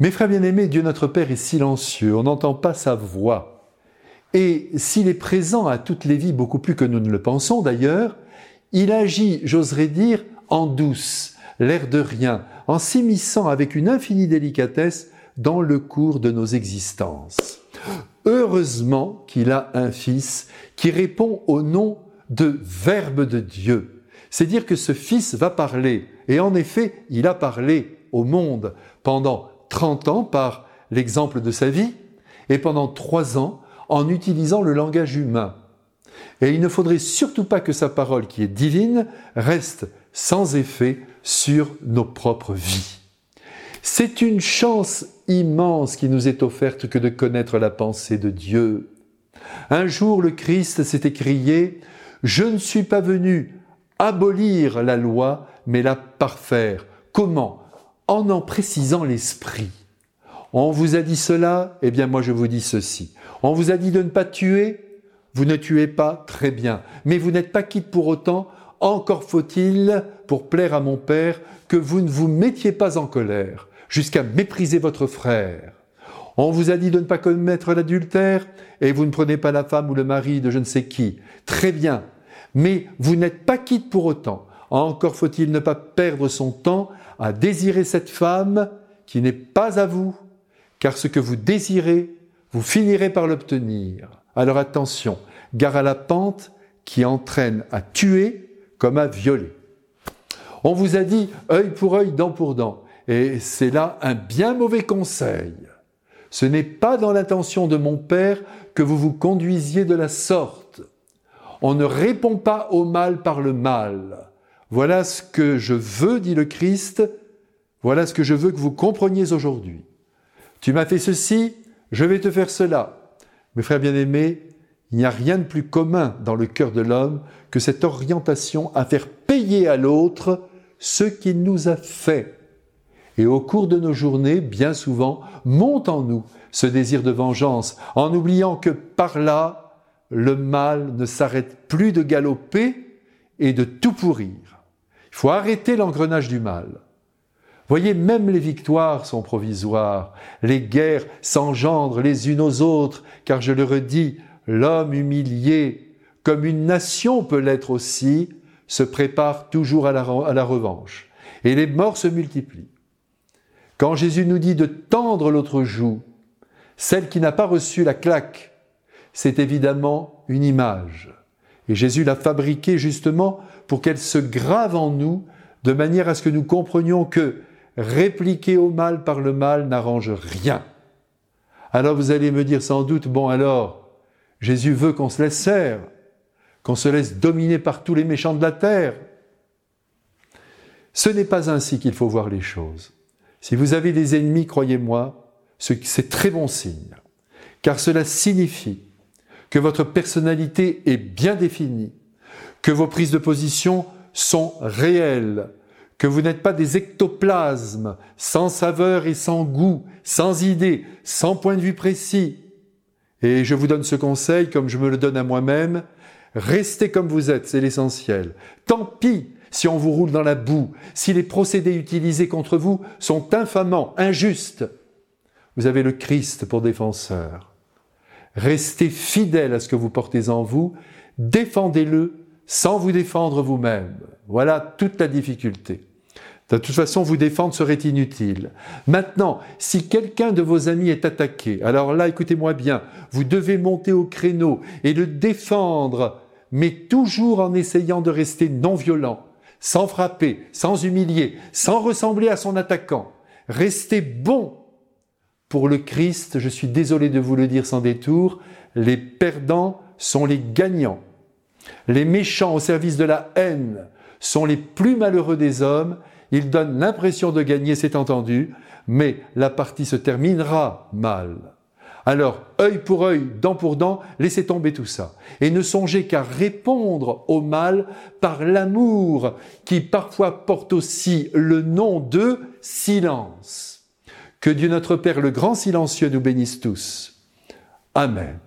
Mes frères bien-aimés, Dieu notre Père est silencieux, on n'entend pas sa voix. Et s'il est présent à toutes les vies beaucoup plus que nous ne le pensons d'ailleurs, il agit, j'oserais dire, en douce, l'air de rien, en s'immisçant avec une infinie délicatesse dans le cours de nos existences. Heureusement qu'il a un Fils qui répond au nom de Verbe de Dieu. C'est dire que ce Fils va parler. Et en effet, il a parlé au monde pendant 30 ans par l'exemple de sa vie et pendant 3 ans en utilisant le langage humain. Et il ne faudrait surtout pas que sa parole, qui est divine, reste sans effet sur nos propres vies. C'est une chance immense qui nous est offerte que de connaître la pensée de Dieu. Un jour, le Christ s'est écrié Je ne suis pas venu abolir la loi, mais la parfaire. Comment? En en précisant l'esprit. On vous a dit cela, eh bien moi je vous dis ceci. On vous a dit de ne pas tuer, vous ne tuez pas, très bien. Mais vous n'êtes pas quitte pour autant, encore faut-il, pour plaire à mon Père, que vous ne vous mettiez pas en colère, jusqu'à mépriser votre frère. On vous a dit de ne pas commettre l'adultère, et vous ne prenez pas la femme ou le mari de je ne sais qui. Très bien. Mais vous n'êtes pas quitte pour autant. Encore faut-il ne pas perdre son temps à désirer cette femme qui n'est pas à vous, car ce que vous désirez, vous finirez par l'obtenir. Alors attention, gare à la pente qui entraîne à tuer comme à violer. On vous a dit œil pour œil, dent pour dent. Et c'est là un bien mauvais conseil. Ce n'est pas dans l'intention de mon Père que vous vous conduisiez de la sorte. On ne répond pas au mal par le mal. Voilà ce que je veux, dit le Christ, voilà ce que je veux que vous compreniez aujourd'hui. Tu m'as fait ceci, je vais te faire cela. Mes frères bien-aimés, il n'y a rien de plus commun dans le cœur de l'homme que cette orientation à faire payer à l'autre ce qu'il nous a fait. Et au cours de nos journées, bien souvent, monte en nous ce désir de vengeance, en oubliant que par là, le mal ne s'arrête plus de galoper et de tout pourrir. Il faut arrêter l'engrenage du mal. Voyez, même les victoires sont provisoires, les guerres s'engendrent les unes aux autres, car je le redis, l'homme humilié, comme une nation peut l'être aussi, se prépare toujours à la, à la, revanche. Et les morts se multiplient. Quand Jésus nous dit de tendre l'autre joue, celle qui n'a pas reçu la claque, c'est évidemment une image. Et Jésus l'a fabriquée justement pour qu'elle se grave en nous de manière à ce que nous comprenions que répliquer au mal par le mal n'arrange rien. Alors vous allez me dire sans doute, bon alors, Jésus veut qu'on se laisse faire, qu'on se laisse dominer par tous les méchants de la terre. Ce n'est pas ainsi qu'il faut voir les choses. Si vous avez des ennemis, croyez-moi, c'est très bon signe, car cela signifie que votre personnalité est bien définie, que vos prises de position sont réelles, que vous n'êtes pas des ectoplasmes, sans saveur et sans goût, sans idée, sans point de vue précis. Et je vous donne ce conseil, comme je me le donne à moi-même, restez comme vous êtes, c'est l'essentiel. Tant pis si on vous roule dans la boue, si les procédés utilisés contre vous sont infamants, injustes. Vous avez le Christ pour défenseur. Restez fidèle à ce que vous portez en vous, défendez-le sans vous défendre vous-même. Voilà toute la difficulté. De toute façon, vous défendre serait inutile. Maintenant, si quelqu'un de vos amis est attaqué, alors là, écoutez-moi bien, vous devez monter au créneau et le défendre, mais toujours en essayant de rester non violent, sans frapper, sans humilier, sans ressembler à son attaquant. Restez bon. Pour le Christ, je suis désolé de vous le dire sans détour, les perdants sont les gagnants. Les méchants au service de la haine sont les plus malheureux des hommes il donne l'impression de gagner, c'est entendu, mais la partie se terminera mal. Alors, œil pour œil, dent pour dent, laissez tomber tout ça. Et ne songez qu'à répondre au mal par l'amour, qui parfois porte aussi le nom de silence. Que Dieu notre Père, le grand silencieux, nous bénisse tous. Amen.